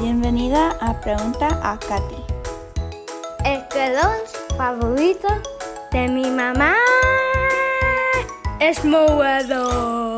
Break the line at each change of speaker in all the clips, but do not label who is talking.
Bienvenida a Pregunta a Katy.
El color favorito de mi mamá es morado.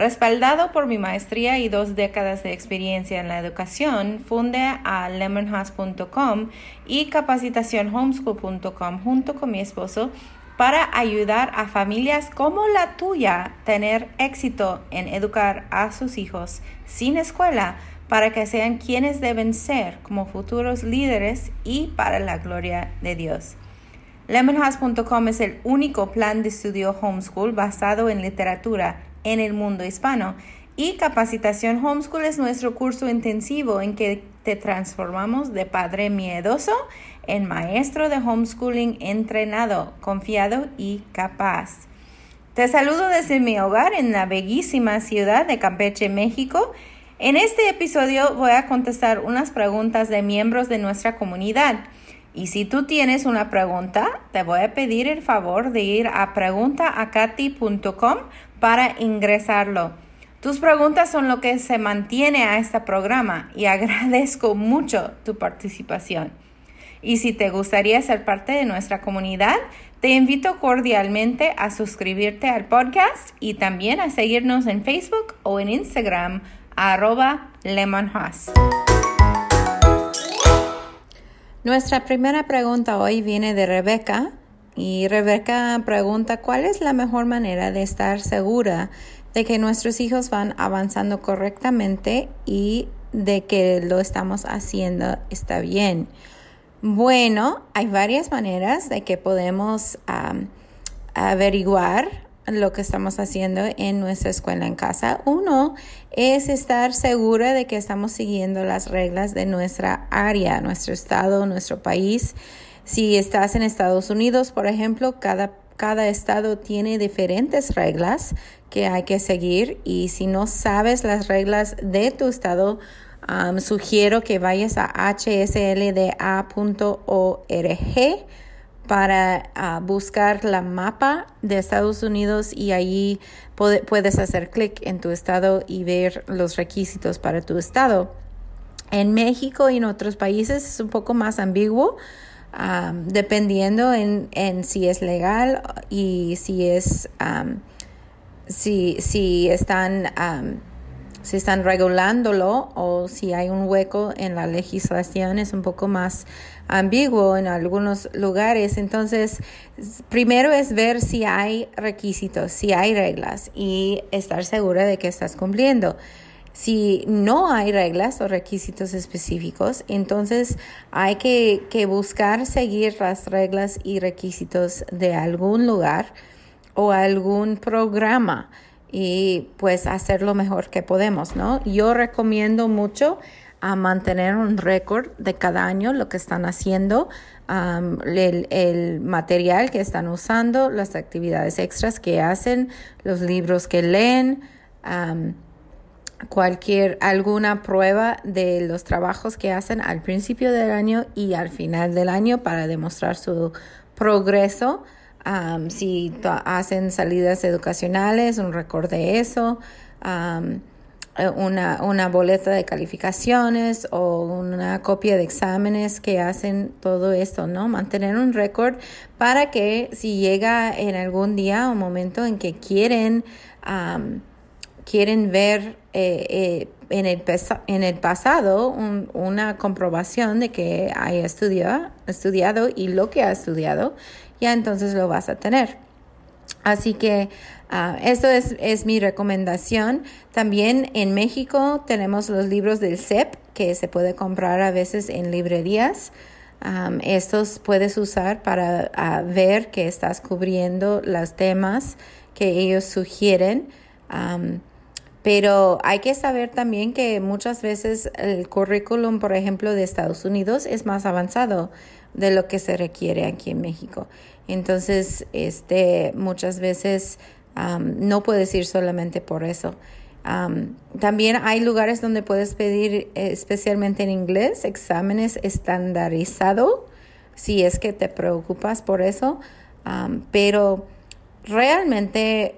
Respaldado por mi maestría y dos décadas de experiencia en la educación, fundé a lemonhouse.com y capacitacionhomeschool.com junto con mi esposo para ayudar a familias como la tuya tener éxito en educar a sus hijos sin escuela para que sean quienes deben ser como futuros líderes y para la gloria de Dios. Lemonhouse.com es el único plan de estudio homeschool basado en literatura en el mundo hispano. Y Capacitación Homeschool es nuestro curso intensivo en que te transformamos de padre miedoso en maestro de homeschooling entrenado, confiado y capaz. Te saludo desde mi hogar en la bellísima ciudad de Campeche, México. En este episodio voy a contestar unas preguntas de miembros de nuestra comunidad. Y si tú tienes una pregunta, te voy a pedir el favor de ir a preguntaacati.com para ingresarlo. Tus preguntas son lo que se mantiene a este programa y agradezco mucho tu participación. Y si te gustaría ser parte de nuestra comunidad, te invito cordialmente a suscribirte al podcast y también a seguirnos en Facebook o en Instagram arroba lemonhouse. Nuestra primera pregunta hoy viene de Rebeca y Rebeca pregunta cuál es la mejor manera de estar segura de que nuestros hijos van avanzando correctamente y de que lo estamos haciendo está bien. Bueno, hay varias maneras de que podemos averiguar lo que estamos haciendo en nuestra escuela en casa. Uno es estar segura de que estamos siguiendo las reglas de nuestra área, nuestro estado, nuestro país. Si estás en Estados Unidos, por ejemplo, cada, cada estado tiene diferentes reglas que hay que seguir y si no sabes las reglas de tu estado, sugiero que vayas a hslda.org para ah, buscar la mapa de Estados Unidos y ahí puedes hacer clic en tu estado y ver los requisitos para tu estado. En México y en otros países es un poco más ambiguo, dependiendo en, si es legal y si es si, si están si están regulándolo o si hay un hueco en la legislación es un poco más ambiguo en algunos lugares. Entonces, primero es ver si hay requisitos, si hay reglas y estar segura de que estás cumpliendo. Si no hay reglas o requisitos específicos, entonces hay que, que buscar seguir las reglas y requisitos de algún lugar o algún programa y pues hacer lo mejor que podemos, ¿no? Yo recomiendo mucho a mantener un récord de cada año lo que están haciendo, el, material que están usando, las actividades extras que hacen, los libros que leen, cualquier alguna prueba de los trabajos que hacen al principio del año y al final del año para demostrar su progreso si hacen salidas educacionales, un récord de eso, eh, una, una boleta de calificaciones o una copia de exámenes que hacen todo esto, ¿no? Mantener un récord para que si llega en algún día o momento en que quieren, quieren ver eh, eh, en, el en el pasado una comprobación de que haya estudiado, estudiado y lo que ha estudiado ya entonces lo vas a tener. Así que uh, esto es, es, mi recomendación. También en México tenemos los libros del CEP que se puede comprar a veces en librerías. estos puedes usar para ver que estás cubriendo los temas que ellos sugieren. Pero hay que saber también que muchas veces el currículum, por ejemplo, de Estados Unidos es más avanzado de lo que se requiere aquí en México. Entonces, este, muchas veces no puedes ir solamente por eso. también hay lugares donde puedes pedir, especialmente en inglés, exámenes estandarizados, si es que te preocupas por eso. pero realmente,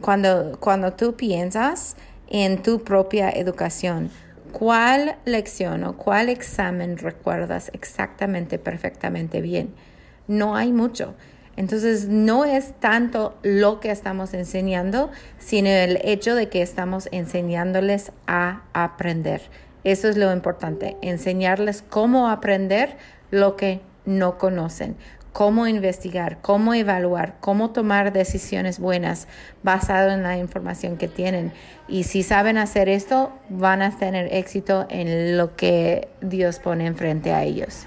cuando, cuando tú piensas en tu propia educación, ¿cuál lección o cuál examen recuerdas exactamente, perfectamente bien? No hay mucho. Entonces, no es tanto lo que estamos enseñando, sino el hecho de que estamos enseñándoles a aprender. Eso es lo importante, enseñarles cómo aprender lo que no conocen, cómo investigar, cómo evaluar, cómo tomar decisiones buenas basado en la información que tienen. Y si saben hacer esto, van a tener éxito en lo que Dios pone enfrente a ellos.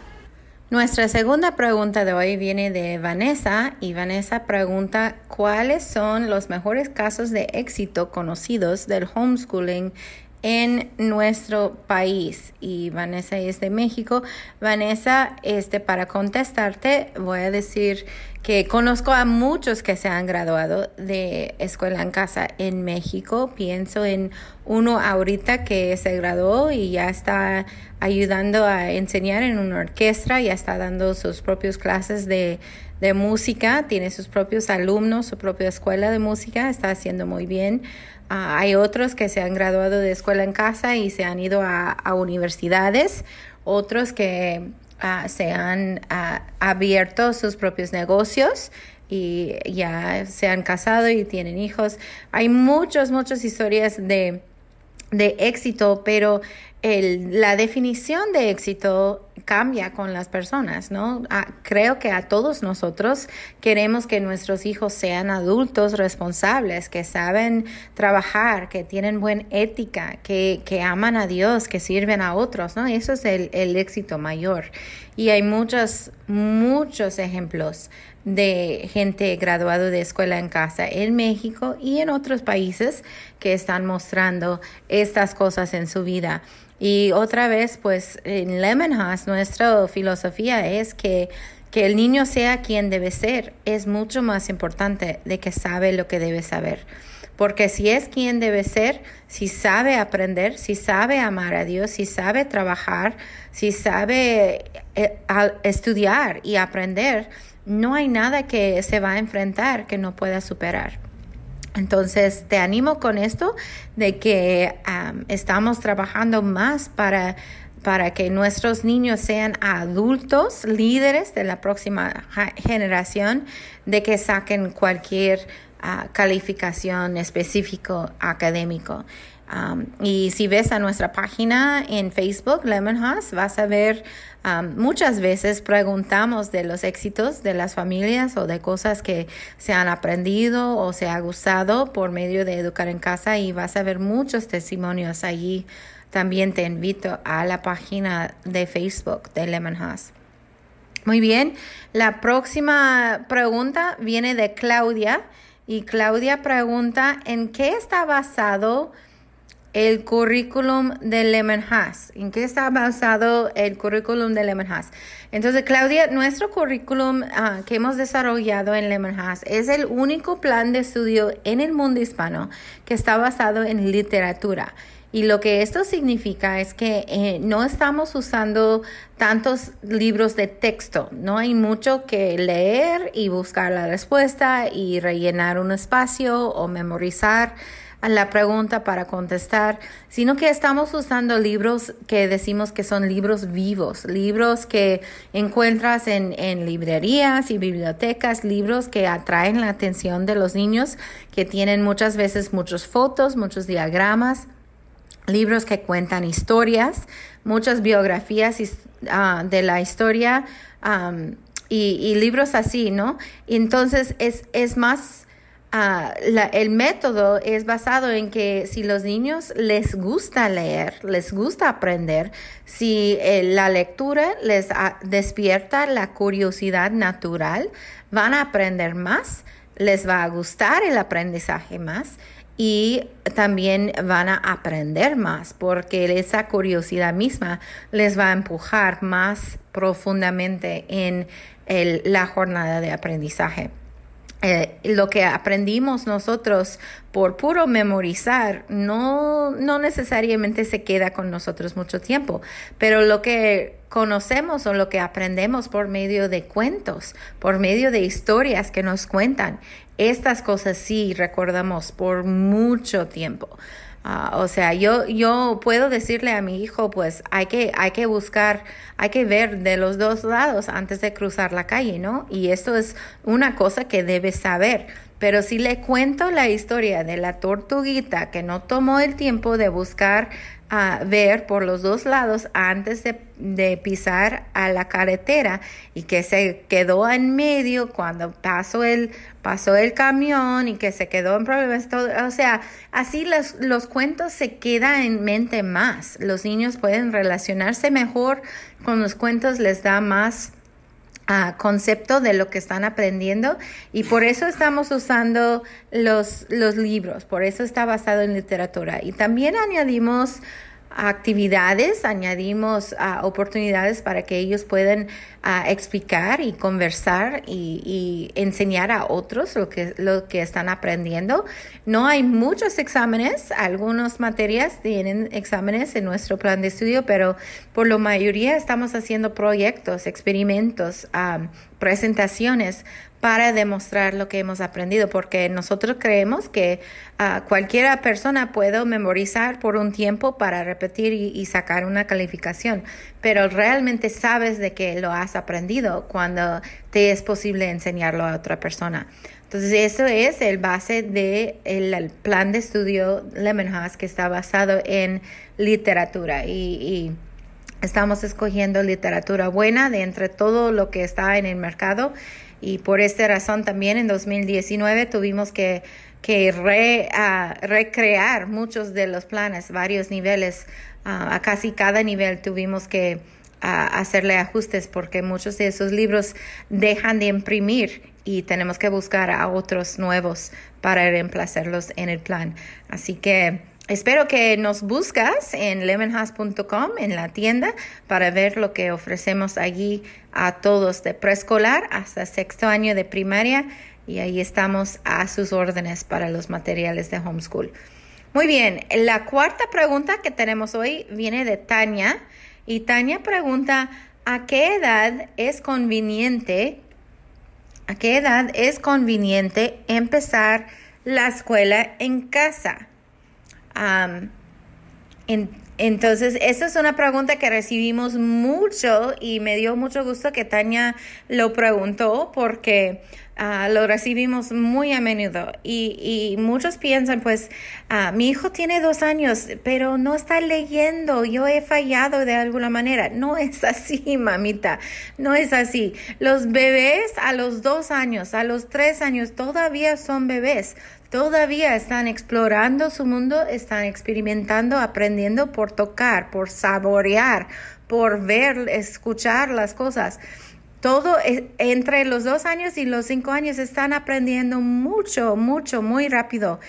Nuestra segunda pregunta de hoy viene de Vanessa y Vanessa pregunta cuáles son los mejores casos de éxito conocidos del homeschooling en nuestro país y Vanessa es de México. Vanessa, este para contestarte voy a decir que conozco a muchos que se han graduado de escuela en casa en México. Pienso en uno ahorita que se graduó y ya está ayudando a enseñar en una orquesta, ya está dando sus propias clases de, de música, tiene sus propios alumnos, su propia escuela de música, está haciendo muy bien. Ah, hay otros que se han graduado de escuela en casa y se han ido a, universidades, otros que ah, se han ah, abierto sus propios negocios y ya se han casado y tienen hijos. Hay muchas, muchas historias de, de éxito, pero la definición de éxito cambia con las personas, ¿no? Ah, creo que a todos nosotros queremos que nuestros hijos sean adultos responsables, que saben trabajar, que tienen buena ética, que, que aman a Dios, que sirven a otros, ¿no? Eso es el, el éxito mayor. Y hay muchos, muchos ejemplos de gente graduado de escuela en casa en México y en otros países que están mostrando estas cosas en su vida. Y otra vez, pues en Lemonhouse nuestra filosofía es que, que el niño sea quien debe ser. Es mucho más importante de que sabe lo que debe saber. Porque si es quien debe ser, si sabe aprender, si sabe amar a Dios, si sabe trabajar, si sabe eh, estudiar y aprender, no hay nada que se va a enfrentar que no pueda superar. Entonces, te animo con esto de que estamos trabajando más para, para que nuestros niños sean adultos, líderes de la próxima generación, de que saquen cualquier ah, calificación específico académico. Y si ves a nuestra página en Facebook, Lemon House, vas a ver muchas veces preguntamos de los éxitos de las familias o de cosas que se han aprendido o se ha gustado por medio de educar en casa y vas a ver muchos testimonios allí. También te invito a la página de Facebook de Lemon House. Muy bien, la próxima pregunta viene de Claudia y Claudia pregunta en qué está basado el currículum de Lemon House. ¿En qué está basado el currículum de Lemon House? Entonces, Claudia, nuestro currículum ah, que hemos desarrollado en Lemon House es el único plan de estudio en el mundo hispano que está basado en literatura. Y lo que esto significa es que eh, no estamos usando tantos libros de texto, no hay mucho que leer y buscar la respuesta y rellenar un espacio o memorizar a la pregunta para contestar, sino que estamos usando libros que decimos que son libros vivos, libros que encuentras en, en librerías y bibliotecas, libros que atraen la atención de los niños, que tienen muchas veces muchas fotos, muchos diagramas, libros que cuentan historias, muchas biografías uh, de la historia um, y, y, libros así, ¿no? Entonces es, es más Ah, el método es basado en que si los niños les gusta leer, les gusta aprender, si eh, la lectura les ah, despierta la curiosidad natural, van a aprender más, les va a gustar el aprendizaje más y también van a aprender más porque esa curiosidad misma les va a empujar más profundamente en la jornada de aprendizaje. Eh, lo que aprendimos nosotros por puro memorizar no, no necesariamente se queda con nosotros mucho tiempo, pero lo que conocemos o lo que aprendemos por medio de cuentos, por medio de historias que nos cuentan, estas cosas sí recordamos por mucho tiempo. Ah, o sea, yo, yo puedo decirle a mi hijo, pues hay que, hay que buscar, hay que ver de los dos lados antes de cruzar la calle, ¿no? Y esto es una cosa que debe saber. Pero si le cuento la historia de la tortuguita que no tomó el tiempo de buscar a ver por los dos lados antes de, pisar a la carretera y que se quedó en medio cuando pasó el, pasó el camión y que se quedó en problemas. Todo, o sea, así los, los cuentos se quedan en mente más. Los niños pueden relacionarse mejor con los cuentos, les da más concepto de lo que están aprendiendo y por eso estamos usando los, los libros, por eso está basado en literatura. Y también añadimos actividades, añadimos uh, oportunidades para que ellos puedan uh, explicar y conversar y, y, enseñar a otros lo que, lo que están aprendiendo. No hay muchos exámenes, algunas materias tienen exámenes en nuestro plan de estudio, pero por la mayoría estamos haciendo proyectos, experimentos, um, presentaciones para demostrar lo que hemos aprendido, porque nosotros creemos que uh, cualquier persona puede memorizar por un tiempo para repetir y, sacar una calificación, pero realmente sabes de que lo has aprendido cuando te es posible enseñarlo a otra persona. Entonces, eso es el base del el plan de estudio Lemonhouse que está basado en literatura y estamos escogiendo literatura buena de entre todo lo que está en el mercado y por esta razón también en 2019 tuvimos que, que ah, recrear muchos de los planes, varios niveles, ah, a casi cada nivel tuvimos que ah, hacerle ajustes porque muchos de esos libros dejan de imprimir y tenemos que buscar a otros nuevos para reemplazarlos en el plan. Así que Espero que nos buscas en lemonhouse.com en la tienda para ver lo que ofrecemos allí a todos de preescolar hasta sexto año de primaria y ahí estamos a sus órdenes para los materiales de homeschool. Muy bien, la cuarta pregunta que tenemos hoy viene de Tania y Tania pregunta, ¿a qué edad es conveniente, a qué edad es conveniente empezar la escuela en casa? Entonces, esa es una pregunta que recibimos mucho y me dio mucho gusto que Tania lo preguntó porque Ah, lo recibimos muy a menudo y, y muchos piensan, pues, ah, mi hijo tiene dos años, pero no está leyendo, yo he fallado de alguna manera. No es así, mamita, no es así. Los bebés a los dos años, a los tres años, todavía son bebés. Todavía están explorando su mundo, están experimentando, aprendiendo por tocar, por saborear, por ver, escuchar las cosas todo entre los dos años y los cinco años están aprendiendo mucho, mucho, muy rápido.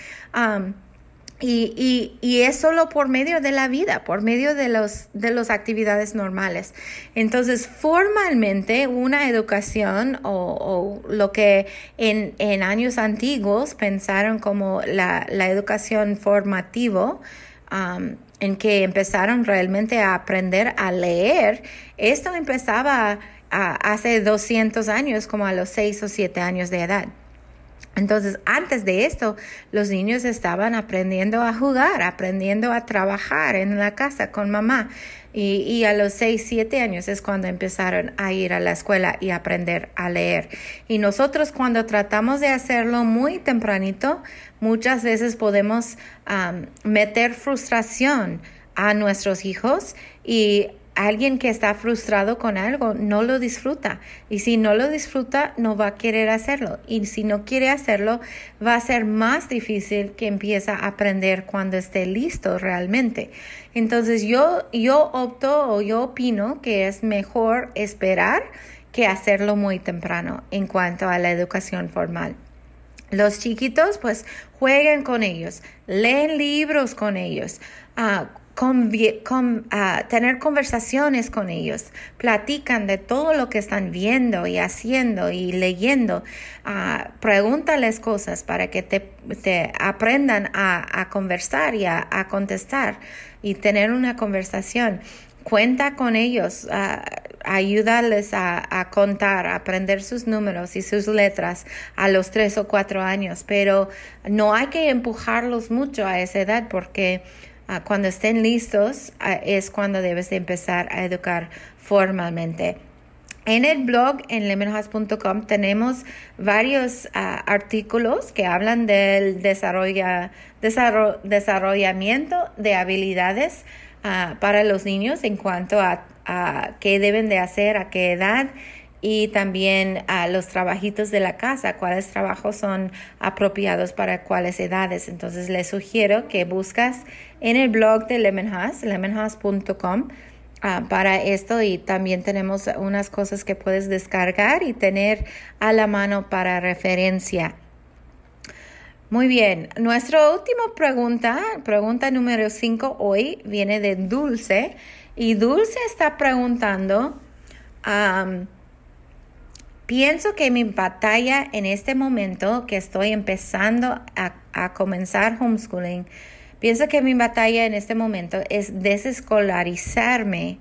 Y, y, y, es solo por medio de la vida, por medio de los de las actividades normales. Entonces, formalmente, una educación o, lo que en, en, años antiguos pensaron como la, la educación formativa, en que empezaron realmente a aprender a leer, esto empezaba hace 200 años, como a los 6 o 7 años de edad. Entonces, antes de esto, los niños estaban aprendiendo a jugar, aprendiendo a trabajar en la casa con mamá. Y, a los 6, 7 años es cuando empezaron a ir a la escuela y aprender a leer. Y nosotros cuando tratamos de hacerlo muy tempranito, muchas veces podemos meter frustración a nuestros hijos y alguien que está frustrado con algo no lo disfruta y si no lo disfruta no va a querer hacerlo y si no quiere hacerlo va a ser más difícil que empiece a aprender cuando esté listo realmente. Entonces yo yo opto o yo opino que es mejor esperar que hacerlo muy temprano en cuanto a la educación formal. Los chiquitos pues jueguen con ellos, leen libros con ellos, uh, ah, tener conversaciones con ellos, platican de todo lo que están viendo y haciendo y leyendo, uh, pregúntales cosas para que te, te aprendan a, a, conversar y a, a, contestar y tener una conversación. Cuenta con ellos, uh, ayúdales a, a, contar, a aprender sus números y sus letras a los tres o cuatro años, pero no hay que empujarlos mucho a esa edad porque Ah, cuando estén listos ah, es cuando debes de empezar a educar formalmente. En el blog en lemonhouse.com tenemos varios ah, artículos que hablan del desarrollo, desarrollamiento de habilidades para los niños en cuanto a, a qué deben de hacer, a qué edad y también a los trabajitos de la casa, cuáles trabajos son apropiados para cuáles edades. Entonces les sugiero que buscas en el blog de Lemonhouse, lemonhouse.com, ah, para esto y también tenemos unas cosas que puedes descargar y tener a la mano para referencia. Muy bien, nuestra última pregunta, pregunta número 5 hoy viene de Dulce y Dulce está preguntando, Pienso que mi batalla en este momento que estoy empezando a, comenzar homeschooling, pienso que mi batalla en este momento es desescolarizarme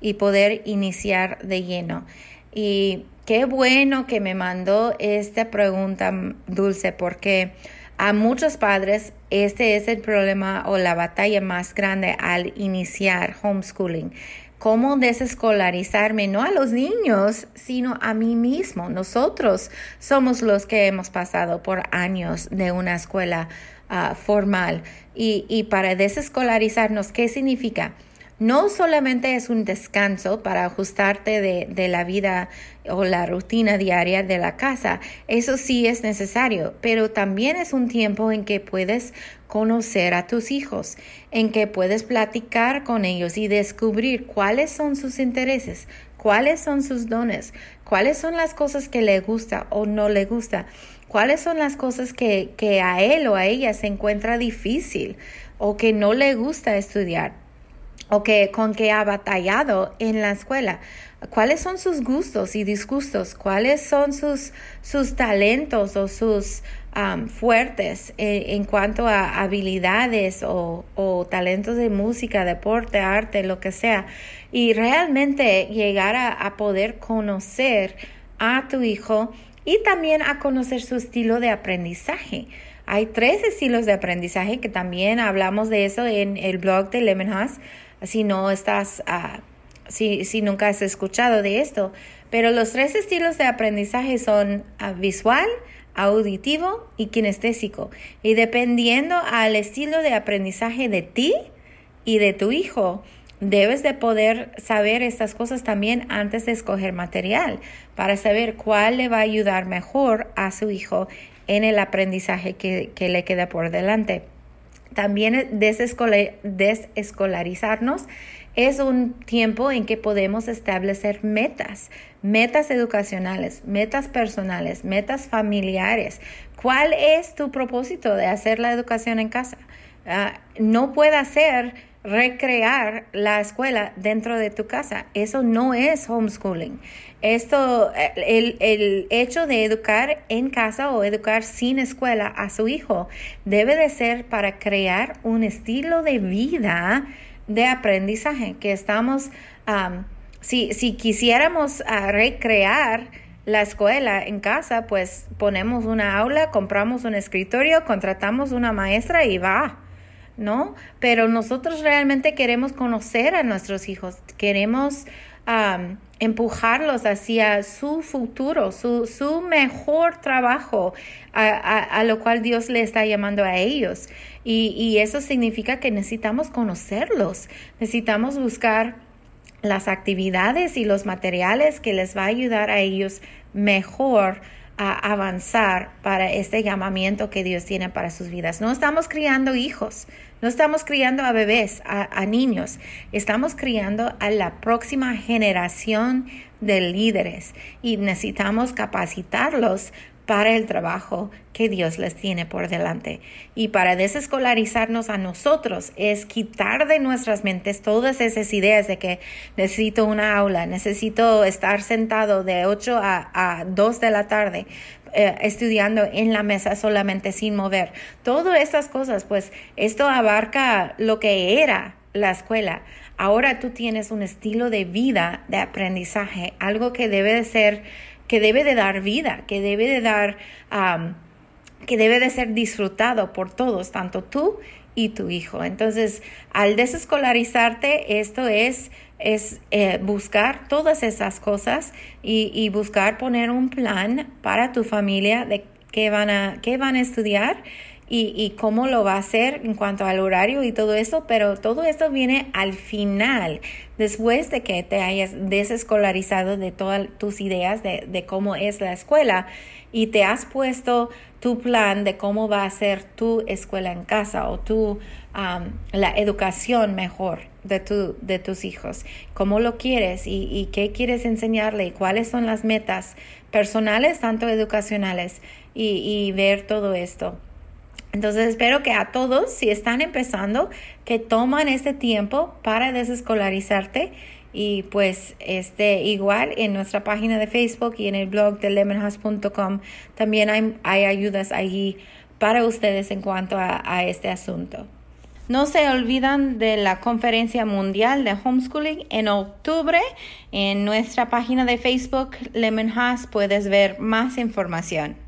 y poder iniciar de lleno. Y qué bueno que me mandó esta pregunta, Dulce, porque a muchos padres este es el problema o la batalla más grande al iniciar homeschooling cómo desescolarizarme, no a los niños, sino a mí mismo. Nosotros somos los que hemos pasado por años de una escuela ah, formal. Y, y para desescolarizarnos, ¿qué significa? no solamente es un descanso para ajustarte de, de, la vida o la rutina diaria de la casa, eso sí es necesario, pero también es un tiempo en que puedes conocer a tus hijos, en que puedes platicar con ellos y descubrir cuáles son sus intereses, cuáles son sus dones, cuáles son las cosas que le gusta o no le gusta, cuáles son las cosas que, que a él o a ella se encuentra difícil o que no le gusta estudiar o que con que ha batallado en la escuela. ¿Cuáles son sus gustos y disgustos? ¿Cuáles son sus, sus talentos o sus fuertes en, cuanto a habilidades o, o, talentos de música, deporte, arte, lo que sea? Y realmente llegar a, a poder conocer a tu hijo y también a conocer su estilo de aprendizaje. Hay tres estilos de aprendizaje que también hablamos de eso en el blog de Lemon House si no estás, uh, si, si, nunca has escuchado de esto. Pero los tres estilos de aprendizaje son uh, visual, auditivo y kinestésico. Y dependiendo al estilo de aprendizaje de ti y de tu hijo, debes de poder saber estas cosas también antes de escoger material para saber cuál le va a ayudar mejor a su hijo en el aprendizaje que, que le queda por delante. También desescolarizarnos es un tiempo en que podemos establecer metas, metas educacionales, metas personales, metas familiares. ¿Cuál es tu propósito de hacer la educación en casa? Ah, no puede ser recrear la escuela dentro de tu casa. Eso no es homeschooling. Esto, el, el, hecho de educar en casa o educar sin escuela a su hijo debe de ser para crear un estilo de vida de aprendizaje que estamos, si, si quisiéramos ah, recrear la escuela en casa, pues ponemos una aula, compramos un escritorio, contratamos una maestra y va ¿no? Pero nosotros realmente queremos conocer a nuestros hijos, queremos empujarlos hacia su futuro, su, su mejor trabajo, a, lo cual Dios le está llamando a ellos. Y, y eso significa que necesitamos conocerlos, necesitamos buscar las actividades y los materiales que les va a ayudar a ellos mejor a avanzar para este llamamiento que Dios tiene para sus vidas. No estamos criando hijos, no estamos criando a bebés, a, niños, estamos criando a la próxima generación de líderes y necesitamos capacitarlos para el trabajo que Dios les tiene por delante. Y para desescolarizarnos a nosotros es quitar de nuestras mentes todas esas ideas de que necesito una aula, necesito estar sentado de 8 a, 2 de la tarde eh, estudiando en la mesa solamente sin mover. Todas estas cosas, pues esto abarca lo que era la escuela. Ahora tú tienes un estilo de vida, de aprendizaje, algo que debe de ser que debe de dar vida, que debe de dar, que debe de ser disfrutado por todos, tanto tú y tu hijo. Entonces, al desescolarizarte, esto es, es eh, buscar todas esas cosas y, y, buscar poner un plan para tu familia de qué van a, qué van a estudiar y, cómo lo va a hacer en cuanto al horario y todo eso, pero todo esto viene al final, después de que te hayas desescolarizado de todas tus ideas de, cómo es la escuela y te has puesto tu plan de cómo va a ser tu escuela en casa o tu, la educación mejor de, tu, de tus hijos, cómo lo quieres y, qué quieres enseñarle y cuáles son las metas personales, tanto educacionales, y ver todo esto. Entonces espero que a todos, si están empezando, que toman este tiempo para desescolarizarte y pues este igual en nuestra página de Facebook y en el blog de lemonhouse.com también hay, ayudas allí para ustedes en cuanto a, este asunto. No se olvidan de la conferencia mundial de homeschooling en octubre. En nuestra página de Facebook, Lemon puedes ver más información.